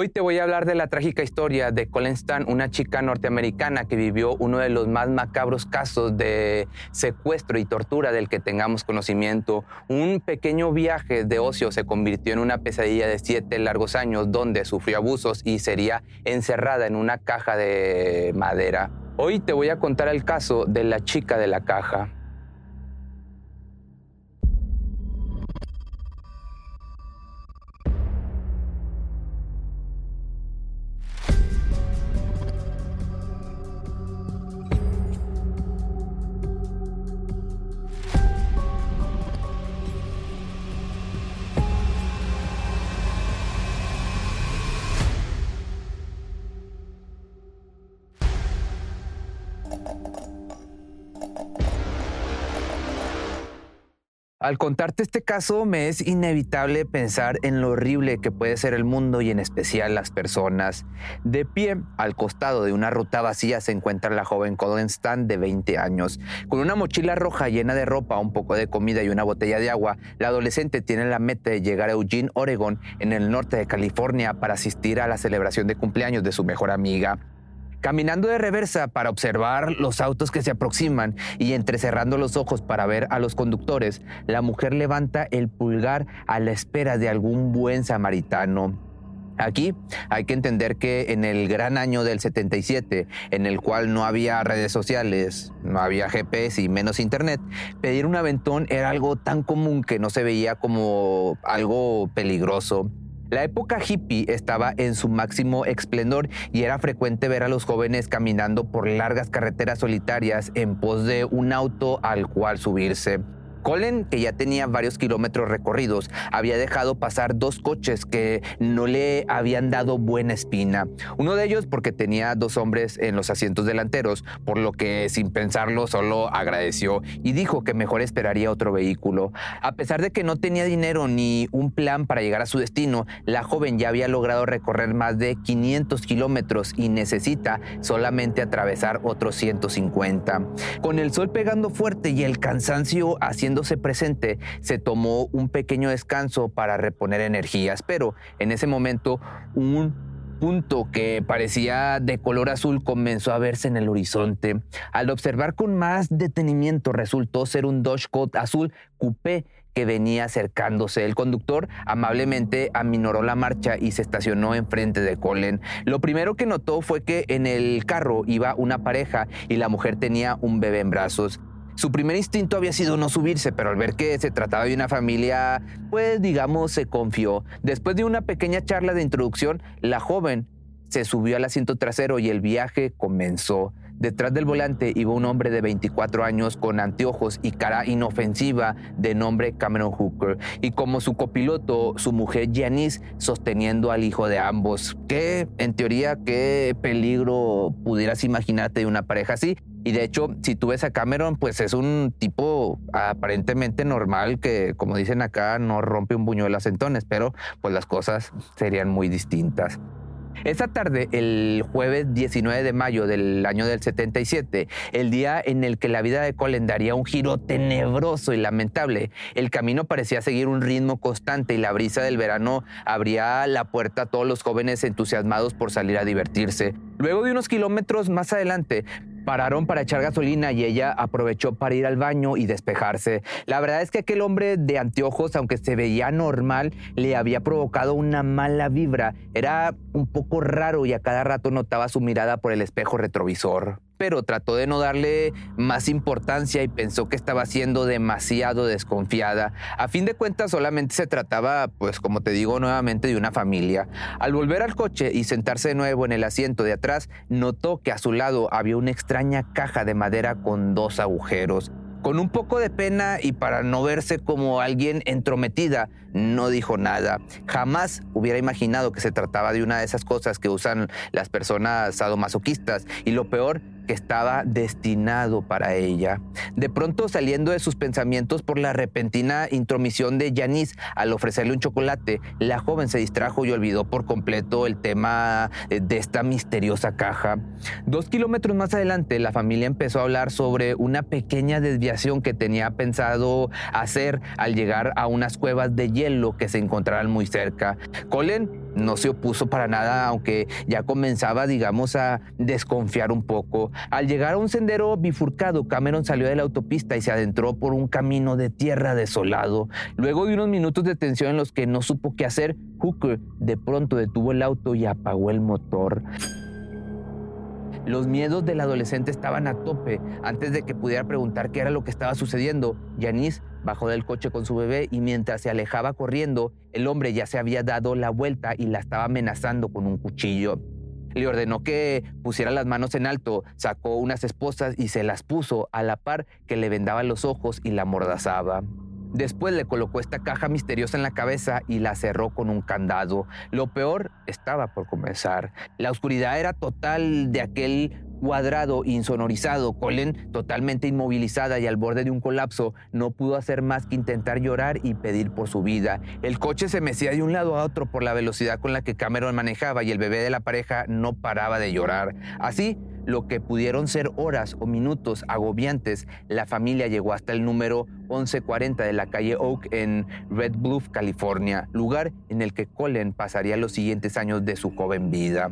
Hoy te voy a hablar de la trágica historia de Colin Stan, una chica norteamericana que vivió uno de los más macabros casos de secuestro y tortura del que tengamos conocimiento. Un pequeño viaje de ocio se convirtió en una pesadilla de siete largos años donde sufrió abusos y sería encerrada en una caja de madera. Hoy te voy a contar el caso de la chica de la caja. Al contarte este caso, me es inevitable pensar en lo horrible que puede ser el mundo y en especial las personas. De pie, al costado de una ruta vacía, se encuentra la joven Colin Stan de 20 años. Con una mochila roja llena de ropa, un poco de comida y una botella de agua, la adolescente tiene la meta de llegar a Eugene, Oregon, en el norte de California, para asistir a la celebración de cumpleaños de su mejor amiga caminando de reversa para observar los autos que se aproximan y entrecerrando los ojos para ver a los conductores, la mujer levanta el pulgar a la espera de algún buen samaritano. Aquí hay que entender que en el gran año del 77, en el cual no había redes sociales, no había GPS y menos internet, pedir un aventón era algo tan común que no se veía como algo peligroso. La época hippie estaba en su máximo esplendor y era frecuente ver a los jóvenes caminando por largas carreteras solitarias en pos de un auto al cual subirse. Colin, que ya tenía varios kilómetros recorridos, había dejado pasar dos coches que no le habían dado buena espina. Uno de ellos porque tenía dos hombres en los asientos delanteros, por lo que sin pensarlo solo agradeció y dijo que mejor esperaría otro vehículo. A pesar de que no tenía dinero ni un plan para llegar a su destino, la joven ya había logrado recorrer más de 500 kilómetros y necesita solamente atravesar otros 150. Con el sol pegando fuerte y el cansancio haciendo presente, se tomó un pequeño descanso para reponer energías, pero en ese momento un punto que parecía de color azul comenzó a verse en el horizonte. Al observar con más detenimiento resultó ser un Dodge azul coupé que venía acercándose. El conductor amablemente aminoró la marcha y se estacionó enfrente de Colin. Lo primero que notó fue que en el carro iba una pareja y la mujer tenía un bebé en brazos. Su primer instinto había sido no subirse, pero al ver que se trataba de una familia, pues digamos, se confió. Después de una pequeña charla de introducción, la joven se subió al asiento trasero y el viaje comenzó. Detrás del volante iba un hombre de 24 años con anteojos y cara inofensiva de nombre Cameron Hooker. Y como su copiloto, su mujer Janice sosteniendo al hijo de ambos. ¿Qué, en teoría, qué peligro pudieras imaginarte de una pareja así? Y de hecho, si tú ves a Cameron, pues es un tipo aparentemente normal que, como dicen acá, no rompe un buñuelo a centones, pero pues las cosas serían muy distintas. Esa tarde, el jueves 19 de mayo del año del 77, el día en el que la vida de Colin daría un giro tenebroso y lamentable, el camino parecía seguir un ritmo constante y la brisa del verano abría la puerta a todos los jóvenes entusiasmados por salir a divertirse. Luego de unos kilómetros más adelante, pararon para echar gasolina y ella aprovechó para ir al baño y despejarse. La verdad es que aquel hombre de anteojos, aunque se veía normal, le había provocado una mala vibra. Era un poco raro y a cada rato notaba su mirada por el espejo retrovisor pero trató de no darle más importancia y pensó que estaba siendo demasiado desconfiada. A fin de cuentas solamente se trataba, pues como te digo nuevamente, de una familia. Al volver al coche y sentarse de nuevo en el asiento de atrás, notó que a su lado había una extraña caja de madera con dos agujeros. Con un poco de pena y para no verse como alguien entrometida, no dijo nada. Jamás hubiera imaginado que se trataba de una de esas cosas que usan las personas sadomasoquistas. Y lo peor que estaba destinado para ella. De pronto, saliendo de sus pensamientos por la repentina intromisión de Janice al ofrecerle un chocolate, la joven se distrajo y olvidó por completo el tema eh, de esta misteriosa caja. Dos kilómetros más adelante, la familia empezó a hablar sobre una pequeña desviación que tenía pensado hacer al llegar a unas cuevas de hielo que se encontraran muy cerca. Colin no se opuso para nada, aunque ya comenzaba, digamos, a desconfiar un poco. Al llegar a un sendero bifurcado, Cameron salió de la autopista y se adentró por un camino de tierra desolado. Luego de unos minutos de tensión en los que no supo qué hacer, Hooker de pronto detuvo el auto y apagó el motor. Los miedos del adolescente estaban a tope. Antes de que pudiera preguntar qué era lo que estaba sucediendo, Janice bajó del coche con su bebé y mientras se alejaba corriendo, el hombre ya se había dado la vuelta y la estaba amenazando con un cuchillo. Le ordenó que pusiera las manos en alto, sacó unas esposas y se las puso a la par que le vendaba los ojos y la mordazaba. Después le colocó esta caja misteriosa en la cabeza y la cerró con un candado. Lo peor estaba por comenzar. La oscuridad era total de aquel cuadrado insonorizado. Colin, totalmente inmovilizada y al borde de un colapso, no pudo hacer más que intentar llorar y pedir por su vida. El coche se mecía de un lado a otro por la velocidad con la que Cameron manejaba y el bebé de la pareja no paraba de llorar. Así, lo que pudieron ser horas o minutos agobiantes, la familia llegó hasta el número 1140 de la calle Oak en Red Bluff, California, lugar en el que Colin pasaría los siguientes años de su joven vida.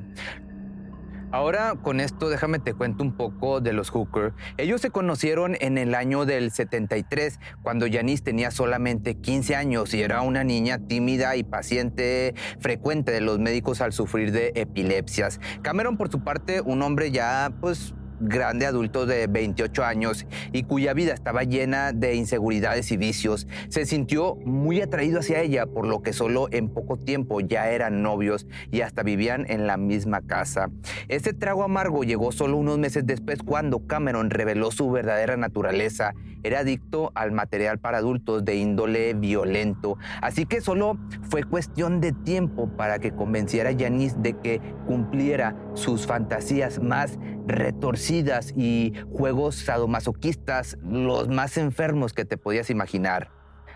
Ahora con esto déjame te cuento un poco de los Hooker. Ellos se conocieron en el año del 73 cuando Janice tenía solamente 15 años y era una niña tímida y paciente frecuente de los médicos al sufrir de epilepsias. Cameron por su parte un hombre ya pues grande adulto de 28 años y cuya vida estaba llena de inseguridades y vicios, se sintió muy atraído hacia ella, por lo que solo en poco tiempo ya eran novios y hasta vivían en la misma casa. Este trago amargo llegó solo unos meses después cuando Cameron reveló su verdadera naturaleza. Era adicto al material para adultos de índole violento, así que solo fue cuestión de tiempo para que convenciera a Janice de que cumpliera sus fantasías más retorcidas y juegos sadomasoquistas, los más enfermos que te podías imaginar.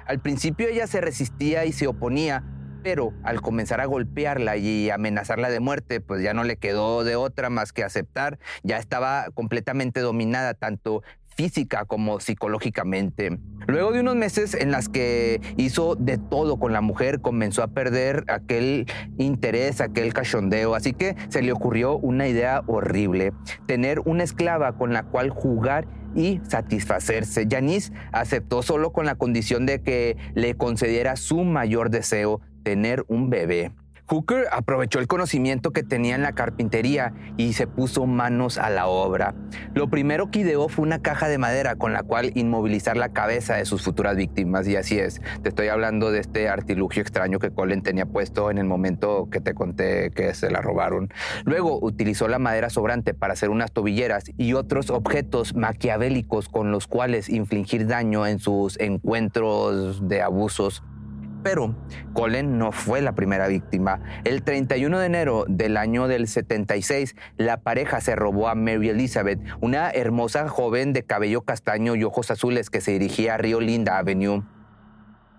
Al principio ella se resistía y se oponía, pero al comenzar a golpearla y amenazarla de muerte, pues ya no le quedó de otra más que aceptar. Ya estaba completamente dominada tanto física como psicológicamente. Luego de unos meses en las que hizo de todo con la mujer, comenzó a perder aquel interés, aquel cachondeo, así que se le ocurrió una idea horrible, tener una esclava con la cual jugar y satisfacerse. Janice aceptó solo con la condición de que le concediera su mayor deseo, tener un bebé. Hooker aprovechó el conocimiento que tenía en la carpintería y se puso manos a la obra. Lo primero que ideó fue una caja de madera con la cual inmovilizar la cabeza de sus futuras víctimas. Y así es, te estoy hablando de este artilugio extraño que Colin tenía puesto en el momento que te conté que se la robaron. Luego utilizó la madera sobrante para hacer unas tobilleras y otros objetos maquiavélicos con los cuales infligir daño en sus encuentros de abusos pero Colin no fue la primera víctima. El 31 de enero del año del 76, la pareja se robó a Mary Elizabeth, una hermosa joven de cabello castaño y ojos azules que se dirigía a Rio Linda Avenue.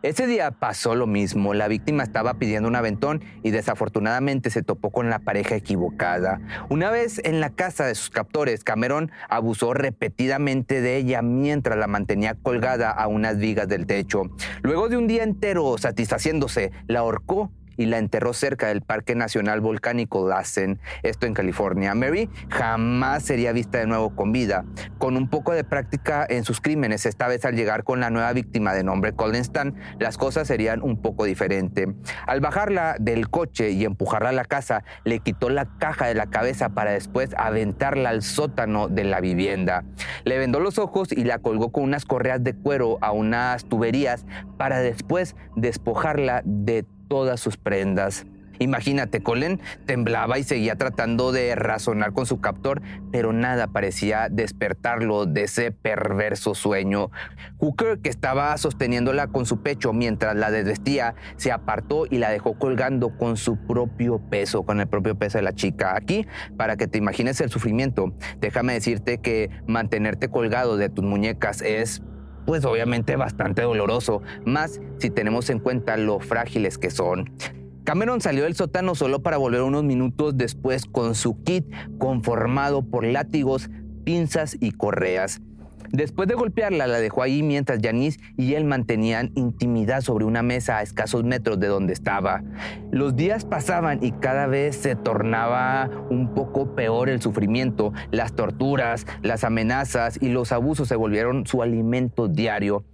Ese día pasó lo mismo, la víctima estaba pidiendo un aventón y desafortunadamente se topó con la pareja equivocada. Una vez en la casa de sus captores, Cameron abusó repetidamente de ella mientras la mantenía colgada a unas vigas del techo. Luego de un día entero satisfaciéndose, la ahorcó y la enterró cerca del Parque Nacional Volcánico Lassen, esto en California. Mary jamás sería vista de nuevo con vida. Con un poco de práctica en sus crímenes, esta vez al llegar con la nueva víctima de nombre Colin Stan, las cosas serían un poco diferentes. Al bajarla del coche y empujarla a la casa, le quitó la caja de la cabeza para después aventarla al sótano de la vivienda. Le vendó los ojos y la colgó con unas correas de cuero a unas tuberías para después despojarla de todas sus prendas. Imagínate, Colin temblaba y seguía tratando de razonar con su captor, pero nada parecía despertarlo de ese perverso sueño. Hooker, que estaba sosteniéndola con su pecho mientras la desvestía, se apartó y la dejó colgando con su propio peso, con el propio peso de la chica. Aquí, para que te imagines el sufrimiento, déjame decirte que mantenerte colgado de tus muñecas es pues obviamente bastante doloroso, más si tenemos en cuenta lo frágiles que son. Cameron salió del sótano solo para volver unos minutos después con su kit conformado por látigos, pinzas y correas. Después de golpearla, la dejó ahí mientras Janice y él mantenían intimidad sobre una mesa a escasos metros de donde estaba. Los días pasaban y cada vez se tornaba un poco peor el sufrimiento. Las torturas, las amenazas y los abusos se volvieron su alimento diario.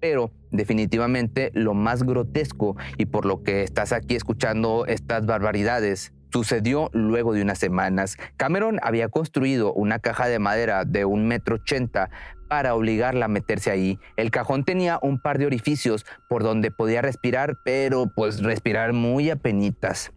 Pero definitivamente lo más grotesco y por lo que estás aquí escuchando estas barbaridades Sucedió luego de unas semanas. Cameron había construido una caja de madera de un metro ochenta para obligarla a meterse ahí. El cajón tenía un par de orificios por donde podía respirar, pero pues respirar muy apenitas.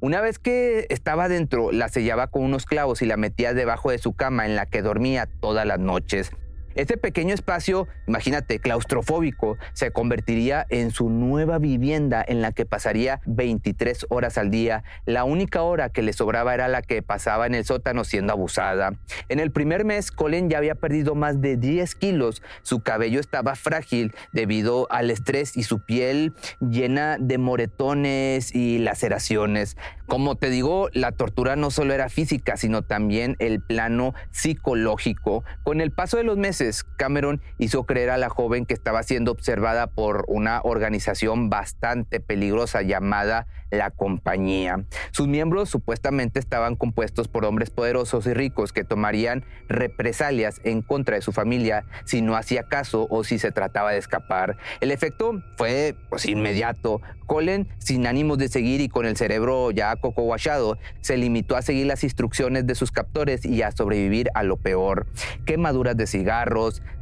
Una vez que estaba dentro, la sellaba con unos clavos y la metía debajo de su cama en la que dormía todas las noches. Este pequeño espacio, imagínate, claustrofóbico, se convertiría en su nueva vivienda en la que pasaría 23 horas al día. La única hora que le sobraba era la que pasaba en el sótano siendo abusada. En el primer mes, Colin ya había perdido más de 10 kilos. Su cabello estaba frágil debido al estrés y su piel llena de moretones y laceraciones. Como te digo, la tortura no solo era física, sino también el plano psicológico. Con el paso de los meses, Cameron hizo creer a la joven que estaba siendo observada por una organización bastante peligrosa llamada la compañía. Sus miembros supuestamente estaban compuestos por hombres poderosos y ricos que tomarían represalias en contra de su familia si no hacía caso o si se trataba de escapar. El efecto fue pues, inmediato. Colin, sin ánimos de seguir y con el cerebro ya coco guachado, se limitó a seguir las instrucciones de sus captores y a sobrevivir a lo peor. Quemaduras de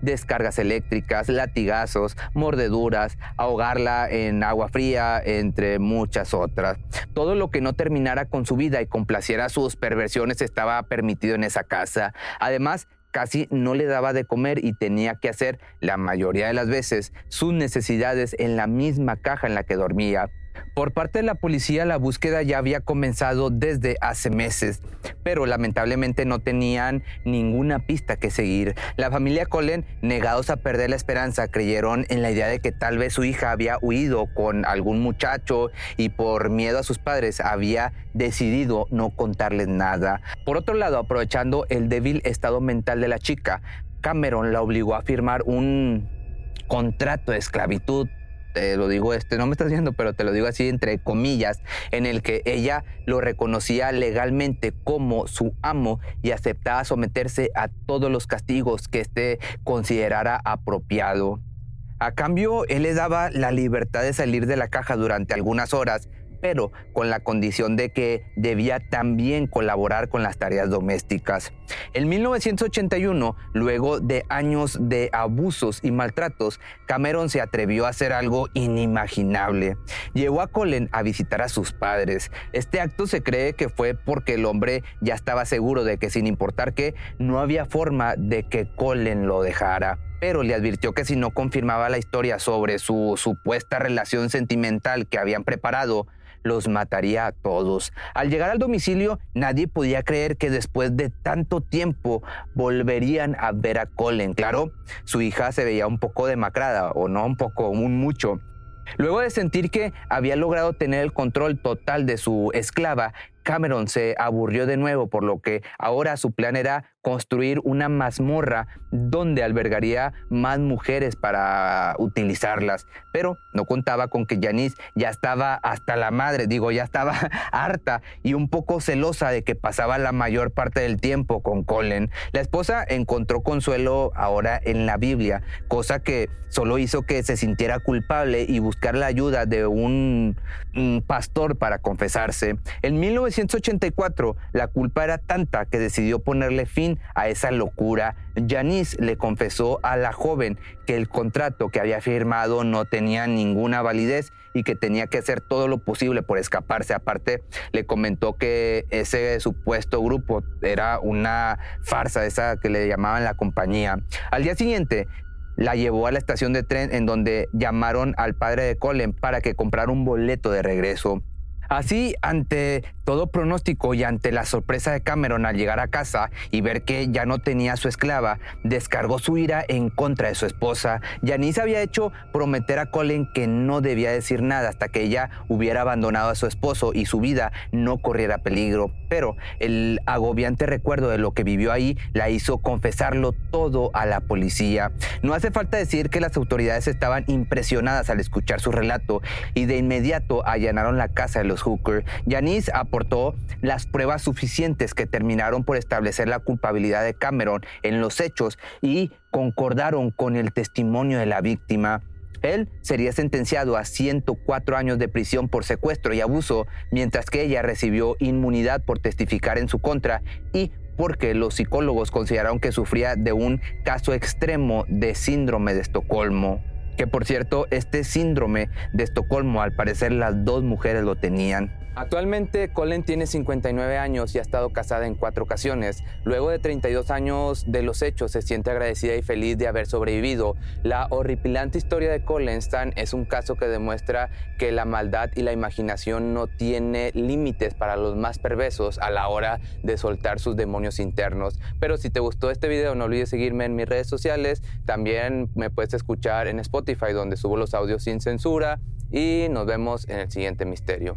descargas eléctricas, latigazos, mordeduras, ahogarla en agua fría, entre muchas otras. Todo lo que no terminara con su vida y complaciera sus perversiones estaba permitido en esa casa. Además, casi no le daba de comer y tenía que hacer la mayoría de las veces sus necesidades en la misma caja en la que dormía. Por parte de la policía la búsqueda ya había comenzado desde hace meses, pero lamentablemente no tenían ninguna pista que seguir. La familia Collen, negados a perder la esperanza, creyeron en la idea de que tal vez su hija había huido con algún muchacho y por miedo a sus padres había decidido no contarles nada. Por otro lado, aprovechando el débil estado mental de la chica, Cameron la obligó a firmar un contrato de esclavitud te lo digo, este, no me estás viendo, pero te lo digo así entre comillas, en el que ella lo reconocía legalmente como su amo y aceptaba someterse a todos los castigos que éste considerara apropiado. A cambio, él le daba la libertad de salir de la caja durante algunas horas pero con la condición de que debía también colaborar con las tareas domésticas. En 1981, luego de años de abusos y maltratos, Cameron se atrevió a hacer algo inimaginable. Llevó a Colin a visitar a sus padres. Este acto se cree que fue porque el hombre ya estaba seguro de que sin importar qué, no había forma de que Colin lo dejara pero le advirtió que si no confirmaba la historia sobre su supuesta relación sentimental que habían preparado, los mataría a todos. Al llegar al domicilio, nadie podía creer que después de tanto tiempo volverían a ver a Colin. Claro, su hija se veía un poco demacrada, o no un poco, un mucho. Luego de sentir que había logrado tener el control total de su esclava, Cameron se aburrió de nuevo, por lo que ahora su plan era construir una mazmorra donde albergaría más mujeres para utilizarlas. Pero no contaba con que Janice ya estaba hasta la madre, digo, ya estaba harta y un poco celosa de que pasaba la mayor parte del tiempo con Colin. La esposa encontró consuelo ahora en la Biblia, cosa que solo hizo que se sintiera culpable y buscar la ayuda de un, un pastor para confesarse. En 1984, la culpa era tanta que decidió ponerle fin a esa locura, Janice le confesó a la joven que el contrato que había firmado no tenía ninguna validez y que tenía que hacer todo lo posible por escaparse. Aparte, le comentó que ese supuesto grupo era una farsa, esa que le llamaban la compañía. Al día siguiente, la llevó a la estación de tren en donde llamaron al padre de Colin para que comprara un boleto de regreso. Así, ante todo pronóstico y ante la sorpresa de Cameron al llegar a casa y ver que ya no tenía a su esclava, descargó su ira en contra de su esposa. Janice había hecho prometer a Colin que no debía decir nada hasta que ella hubiera abandonado a su esposo y su vida no corriera peligro. Pero el agobiante recuerdo de lo que vivió ahí la hizo confesarlo todo a la policía. No hace falta decir que las autoridades estaban impresionadas al escuchar su relato y de inmediato allanaron la casa de los Hooker, Janice aportó las pruebas suficientes que terminaron por establecer la culpabilidad de Cameron en los hechos y concordaron con el testimonio de la víctima. Él sería sentenciado a 104 años de prisión por secuestro y abuso, mientras que ella recibió inmunidad por testificar en su contra y porque los psicólogos consideraron que sufría de un caso extremo de síndrome de Estocolmo que por cierto, este síndrome de Estocolmo, al parecer las dos mujeres lo tenían. Actualmente Colin tiene 59 años y ha estado casada en cuatro ocasiones. Luego de 32 años de los hechos se siente agradecida y feliz de haber sobrevivido. La horripilante historia de Stan es un caso que demuestra que la maldad y la imaginación no tiene límites para los más perversos a la hora de soltar sus demonios internos. Pero si te gustó este video no olvides seguirme en mis redes sociales. También me puedes escuchar en Spotify donde subo los audios sin censura y nos vemos en el siguiente misterio.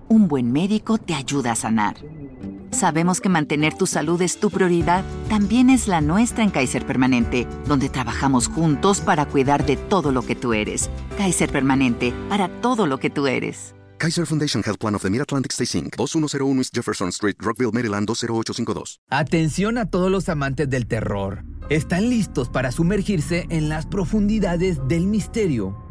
un buen médico te ayuda a sanar. Sabemos que mantener tu salud es tu prioridad, también es la nuestra en Kaiser Permanente, donde trabajamos juntos para cuidar de todo lo que tú eres. Kaiser Permanente, para todo lo que tú eres. Kaiser Foundation Health Plan of the Mid-Atlantic Stay Inc., 2101 East Jefferson Street, Rockville, Maryland 20852. Atención a todos los amantes del terror. ¿Están listos para sumergirse en las profundidades del misterio?